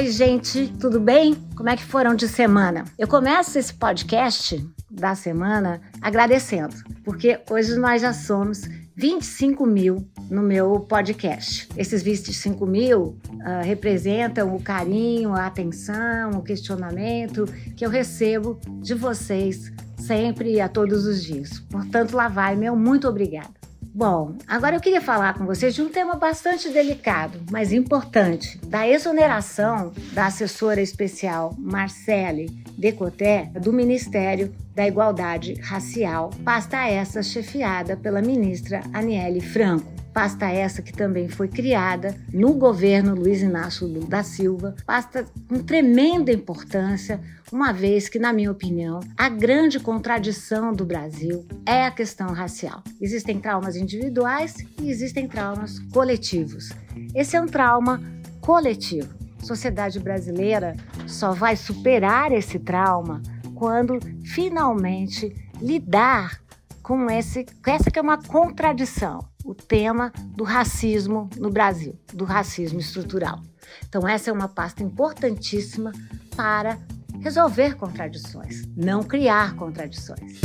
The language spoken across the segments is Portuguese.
Oi, gente, tudo bem? Como é que foram de semana? Eu começo esse podcast da semana agradecendo, porque hoje nós já somos 25 mil no meu podcast. Esses 25 mil uh, representam o carinho, a atenção, o questionamento que eu recebo de vocês sempre e a todos os dias. Portanto, lá vai meu muito obrigada. Bom, agora eu queria falar com vocês de um tema bastante delicado, mas importante, da exoneração da assessora especial Marcele Decoté do Ministério da Igualdade Racial, pasta essa chefiada pela ministra Aniele Franco. Pasta essa que também foi criada no governo Luiz Inácio Lula da Silva, pasta com tremenda importância, uma vez que, na minha opinião, a grande contradição do Brasil é a questão racial. Existem traumas individuais e existem traumas coletivos. Esse é um trauma coletivo. A sociedade brasileira só vai superar esse trauma quando finalmente lidar com esse, essa que é uma contradição o tema do racismo no Brasil, do racismo estrutural. Então, essa é uma pasta importantíssima para resolver contradições, não criar contradições.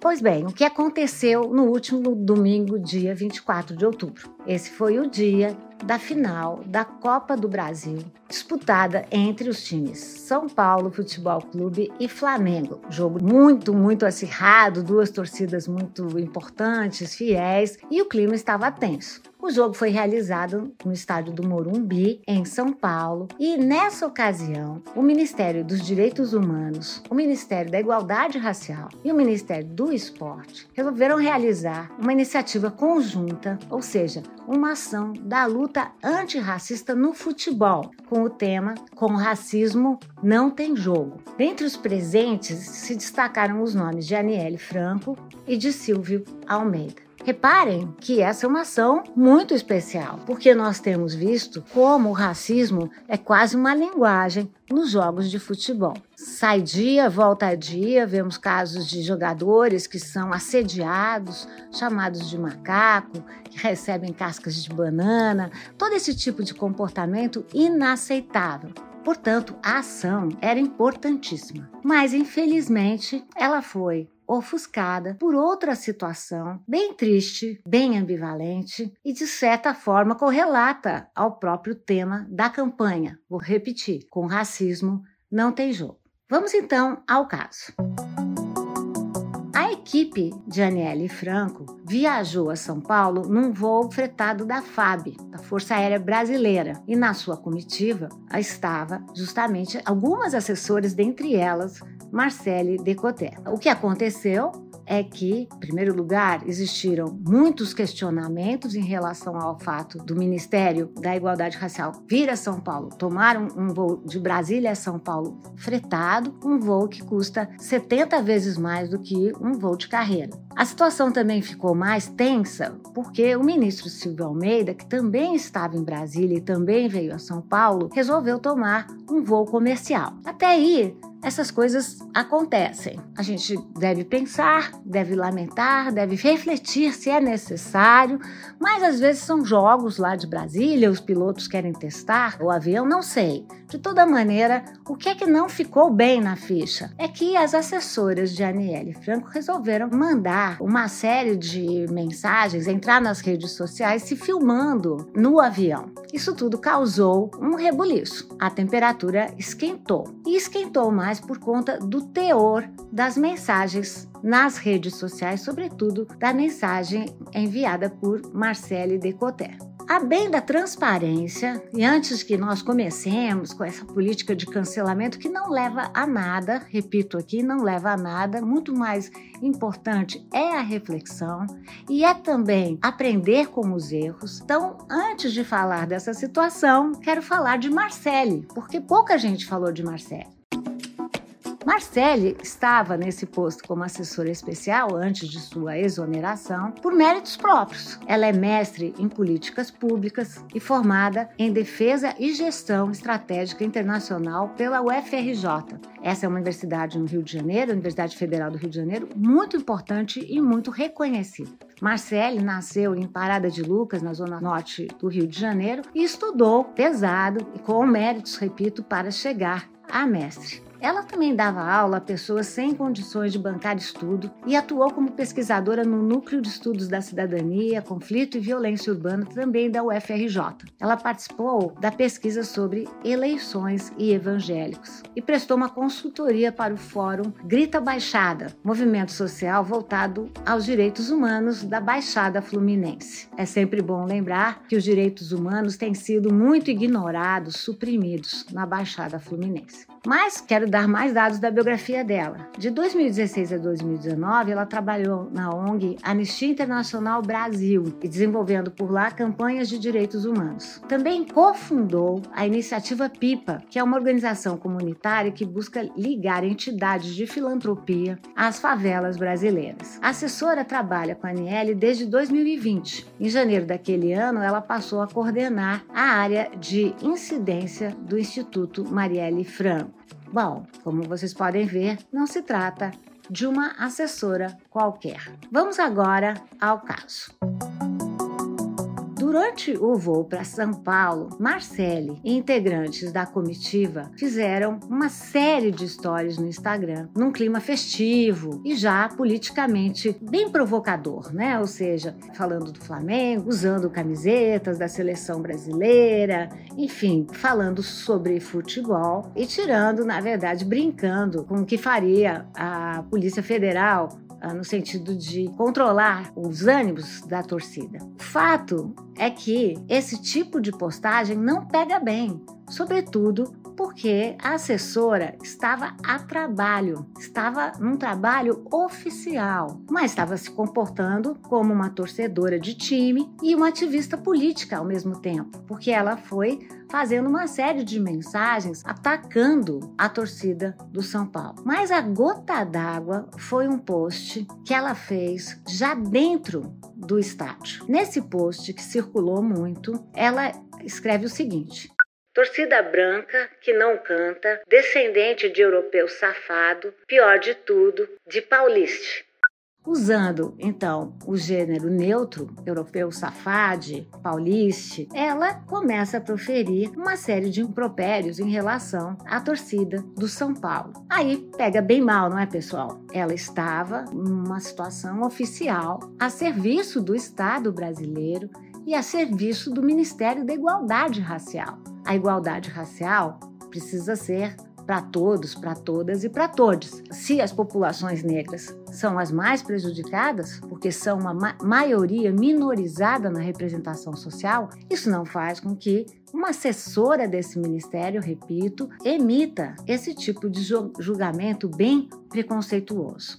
Pois bem, o que aconteceu no último domingo, dia 24 de outubro? Esse foi o dia da final da Copa do Brasil, disputada entre os times São Paulo Futebol Clube e Flamengo. Jogo muito, muito acirrado, duas torcidas muito importantes, fiéis, e o clima estava tenso. O jogo foi realizado no estádio do Morumbi, em São Paulo, e nessa ocasião, o Ministério dos Direitos Humanos, o Ministério da Igualdade Racial e o Ministério do Esporte resolveram realizar uma iniciativa conjunta, ou seja, uma ação da luta antirracista no futebol, com o tema Com racismo não tem jogo. Dentre os presentes se destacaram os nomes de Aniele Franco e de Silvio Almeida. Reparem que essa é uma ação muito especial, porque nós temos visto como o racismo é quase uma linguagem nos jogos de futebol. Sai dia, volta dia, vemos casos de jogadores que são assediados, chamados de macaco, que recebem cascas de banana, todo esse tipo de comportamento inaceitável. Portanto, a ação era importantíssima, mas infelizmente ela foi ofuscada por outra situação bem triste, bem ambivalente e de certa forma correlata ao próprio tema da campanha. Vou repetir: com racismo não tem jogo. Vamos então ao caso. A equipe de Aniele Franco viajou a São Paulo num voo fretado da FAB, da Força Aérea Brasileira, e na sua comitiva estava justamente algumas assessores, dentre elas Marcele Decoté. O que aconteceu é que, em primeiro lugar, existiram muitos questionamentos em relação ao fato do Ministério da Igualdade Racial vir a São Paulo, tomar um, um voo de Brasília a São Paulo fretado, um voo que custa 70 vezes mais do que um voo de carreira. A situação também ficou mais tensa porque o ministro Silvio Almeida, que também estava em Brasília e também veio a São Paulo, resolveu tomar um voo comercial. Até aí, essas coisas acontecem. A gente deve pensar, deve lamentar, deve refletir se é necessário, mas às vezes são jogos lá de Brasília, os pilotos querem testar o avião, não sei. De toda maneira, o que é que não ficou bem na ficha é que as assessoras de Aniele Franco resolveram mandar uma série de mensagens, entrar nas redes sociais se filmando no avião. Isso tudo causou um rebuliço. A temperatura esquentou e esquentou mais por conta do teor das mensagens nas redes sociais, sobretudo da mensagem enviada por Marcele Decoté. A bem da transparência, e antes que nós comecemos com essa política de cancelamento que não leva a nada, repito aqui, não leva a nada, muito mais importante é a reflexão e é também aprender com os erros. Então, antes de falar dessa situação, quero falar de Marcele, porque pouca gente falou de Marcele. Marcele estava nesse posto como assessora especial antes de sua exoneração por méritos próprios. Ela é mestre em políticas públicas e formada em defesa e gestão estratégica internacional pela UFRJ. Essa é uma universidade no Rio de Janeiro, Universidade Federal do Rio de Janeiro, muito importante e muito reconhecida. Marcele nasceu em Parada de Lucas, na zona norte do Rio de Janeiro, e estudou pesado e com méritos, repito, para chegar a mestre. Ela também dava aula a pessoas sem condições de bancar estudo e atuou como pesquisadora no Núcleo de Estudos da Cidadania, Conflito e Violência Urbana, também da UFRJ. Ela participou da pesquisa sobre eleições e evangélicos e prestou uma consultoria para o Fórum Grita Baixada, movimento social voltado aos direitos humanos da Baixada Fluminense. É sempre bom lembrar que os direitos humanos têm sido muito ignorados, suprimidos na Baixada Fluminense. Mas quero dar mais dados da biografia dela. De 2016 a 2019, ela trabalhou na ONG Anistia Internacional Brasil e desenvolvendo por lá campanhas de direitos humanos. Também cofundou a iniciativa PIPA, que é uma organização comunitária que busca ligar entidades de filantropia às favelas brasileiras. A assessora trabalha com a Aniele desde 2020. Em janeiro daquele ano, ela passou a coordenar a área de incidência do Instituto Marielle Franco. Bom, como vocês podem ver, não se trata de uma assessora qualquer. Vamos agora ao caso. Durante o voo para São Paulo, Marcele e integrantes da comitiva fizeram uma série de stories no Instagram, num clima festivo e já politicamente bem provocador, né? Ou seja, falando do Flamengo, usando camisetas da seleção brasileira, enfim, falando sobre futebol e tirando, na verdade, brincando com o que faria a Polícia Federal no sentido de controlar os ânimos da torcida. Fato é que esse tipo de postagem não pega bem, sobretudo porque a assessora estava a trabalho, estava num trabalho oficial, mas estava se comportando como uma torcedora de time e uma ativista política ao mesmo tempo, porque ela foi fazendo uma série de mensagens atacando a torcida do São Paulo. Mas a gota d'água foi um post que ela fez já dentro do estádio. Nesse post que circulou muito, ela escreve o seguinte: Torcida branca que não canta, descendente de europeu safado, pior de tudo, de pauliste. Usando, então, o gênero neutro, europeu safade, pauliste, ela começa a proferir uma série de impropérios em relação à torcida do São Paulo. Aí pega bem mal, não é, pessoal? Ela estava numa situação oficial a serviço do Estado brasileiro e a serviço do Ministério da Igualdade Racial. A igualdade racial precisa ser para todos, para todas e para todos. Se as populações negras são as mais prejudicadas, porque são uma ma maioria minorizada na representação social, isso não faz com que uma assessora desse ministério, repito, emita esse tipo de julgamento bem preconceituoso.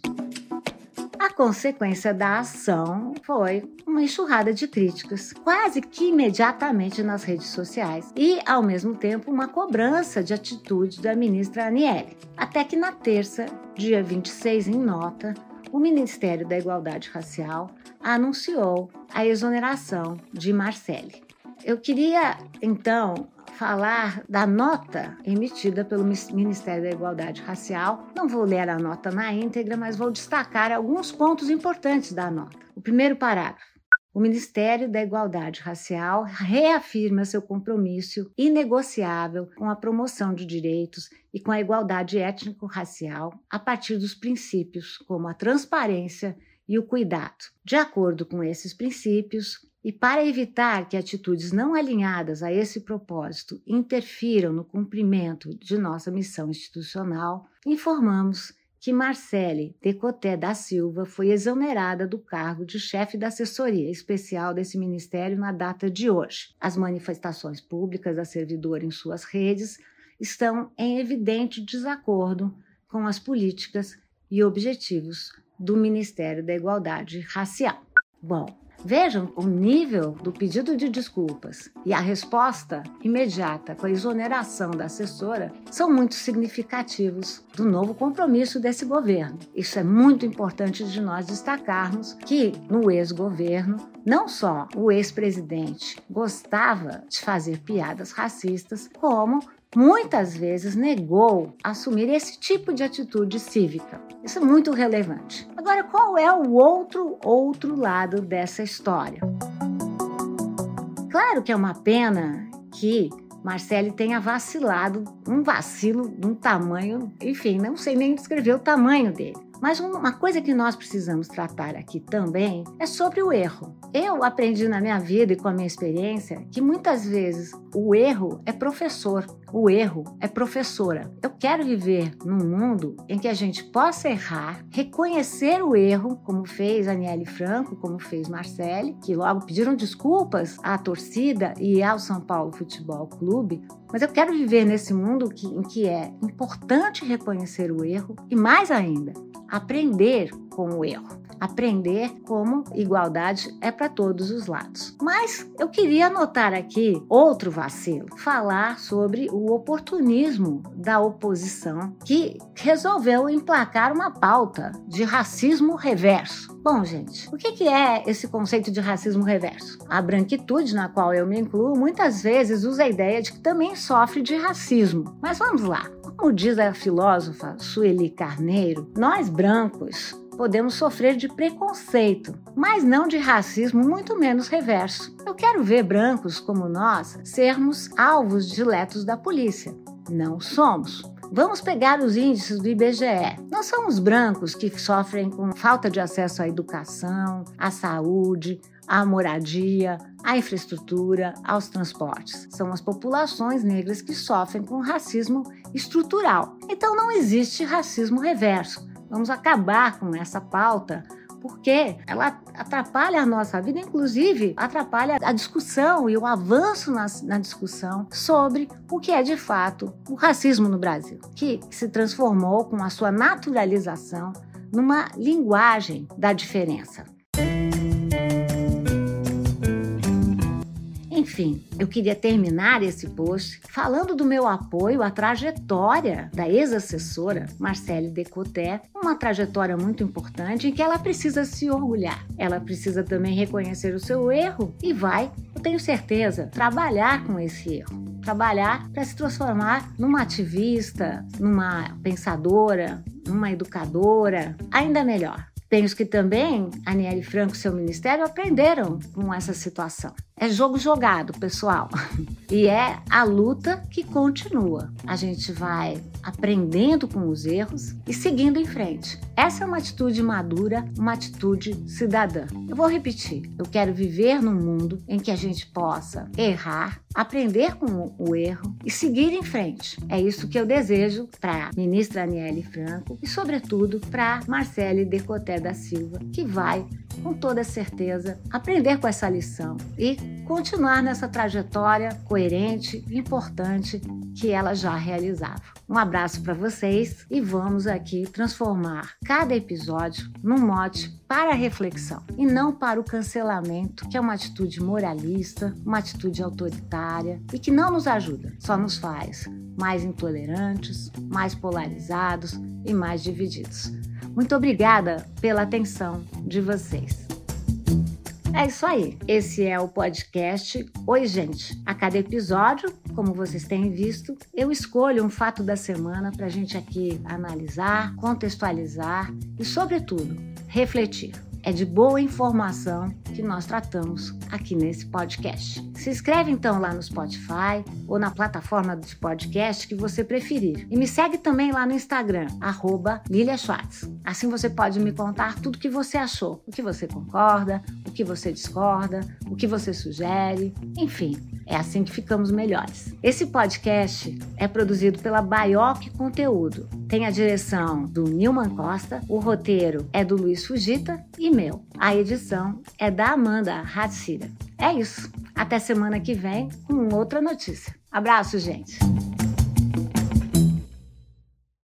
A consequência da ação foi uma enxurrada de críticas, quase que imediatamente nas redes sociais, e, ao mesmo tempo, uma cobrança de atitude da ministra Aniele. Até que na terça, dia 26, em nota, o Ministério da Igualdade Racial anunciou a exoneração de Marcele. Eu queria, então, falar da nota emitida pelo Ministério da Igualdade Racial. Não vou ler a nota na íntegra, mas vou destacar alguns pontos importantes da nota. O primeiro parágrafo. O Ministério da Igualdade Racial reafirma seu compromisso inegociável com a promoção de direitos e com a igualdade étnico-racial a partir dos princípios como a transparência e o cuidado. De acordo com esses princípios, e para evitar que atitudes não alinhadas a esse propósito interfiram no cumprimento de nossa missão institucional, informamos que Marcele Decoté da Silva foi exonerada do cargo de chefe da assessoria especial desse ministério na data de hoje. As manifestações públicas da servidora em suas redes estão em evidente desacordo com as políticas e objetivos do Ministério da Igualdade Racial. Bom, Vejam o nível do pedido de desculpas e a resposta imediata com a exoneração da assessora são muito significativos do novo compromisso desse governo. Isso é muito importante de nós destacarmos que no ex-governo não só o ex-presidente gostava de fazer piadas racistas, como muitas vezes negou assumir esse tipo de atitude cívica. Isso é muito relevante. Agora, qual é o outro outro lado dessa história? Claro que é uma pena que Marcele tenha vacilado, um vacilo de um tamanho, enfim, não sei nem descrever o tamanho dele. Mas uma coisa que nós precisamos tratar aqui também é sobre o erro. Eu aprendi na minha vida e com a minha experiência que muitas vezes o erro é professor, o erro é professora. Eu quero viver num mundo em que a gente possa errar, reconhecer o erro, como fez Aniele Franco, como fez Marcele, que logo pediram desculpas à torcida e ao São Paulo Futebol Clube. Mas eu quero viver nesse mundo que, em que é importante reconhecer o erro e, mais ainda, aprender com o erro. Aprender como igualdade é para todos os lados. Mas eu queria anotar aqui outro vacilo: falar sobre o oportunismo da oposição que resolveu emplacar uma pauta de racismo reverso. Bom, gente, o que é esse conceito de racismo reverso? A branquitude, na qual eu me incluo, muitas vezes usa a ideia de que também sofre de racismo. Mas vamos lá. Como diz a filósofa Sueli Carneiro, nós brancos podemos sofrer de preconceito, mas não de racismo, muito menos reverso. Eu quero ver brancos como nós sermos alvos diletos da polícia. Não somos. Vamos pegar os índices do IBGE. Não são os brancos que sofrem com falta de acesso à educação, à saúde, à moradia, à infraestrutura, aos transportes. São as populações negras que sofrem com racismo estrutural. Então não existe racismo reverso. Vamos acabar com essa pauta porque ela atrapalha a nossa vida, inclusive atrapalha a discussão e o avanço na, na, discussão sobre o que é de fato o racismo no Brasil, que se transformou com a sua naturalização numa linguagem da diferença. Enfim, eu queria terminar esse post falando do meu apoio à trajetória da ex-assessora Marcele Decoté, uma trajetória muito importante em que ela precisa se orgulhar. Ela precisa também reconhecer o seu erro e vai, eu tenho certeza, trabalhar com esse erro. Trabalhar para se transformar numa ativista, numa pensadora, numa educadora, ainda melhor. Penso que também Aniele Franco e seu ministério aprenderam com essa situação. É jogo jogado, pessoal. E é a luta que continua. A gente vai aprendendo com os erros e seguindo em frente. Essa é uma atitude madura, uma atitude cidadã. Eu vou repetir. Eu quero viver num mundo em que a gente possa errar, aprender com o erro e seguir em frente. É isso que eu desejo para a ministra Aniele Franco e, sobretudo, para Marcele Decoté da Silva, que vai, com toda certeza, aprender com essa lição e continuar nessa trajetória coerente e importante que ela já realizava. Um abraço para vocês e vamos aqui transformar cada episódio num mote para a reflexão e não para o cancelamento, que é uma atitude moralista, uma atitude autoritária e que não nos ajuda, só nos faz mais intolerantes, mais polarizados e mais divididos. Muito obrigada pela atenção de vocês. É isso aí. Esse é o podcast Oi, gente. A cada episódio, como vocês têm visto, eu escolho um fato da semana para a gente aqui analisar, contextualizar e, sobretudo, refletir. É de boa informação que nós tratamos aqui nesse podcast. Se inscreve então lá no Spotify ou na plataforma de podcast que você preferir. E me segue também lá no Instagram, Lilia Schwartz. Assim você pode me contar tudo o que você achou, o que você concorda, o que você discorda, o que você sugere, enfim. É assim que ficamos melhores. Esse podcast é produzido pela Baioc Conteúdo. Tem a direção do Nilman Costa, o roteiro é do Luiz Fugita e meu. A edição é da Amanda Hatsira. É isso. Até semana que vem com outra notícia. Abraço, gente.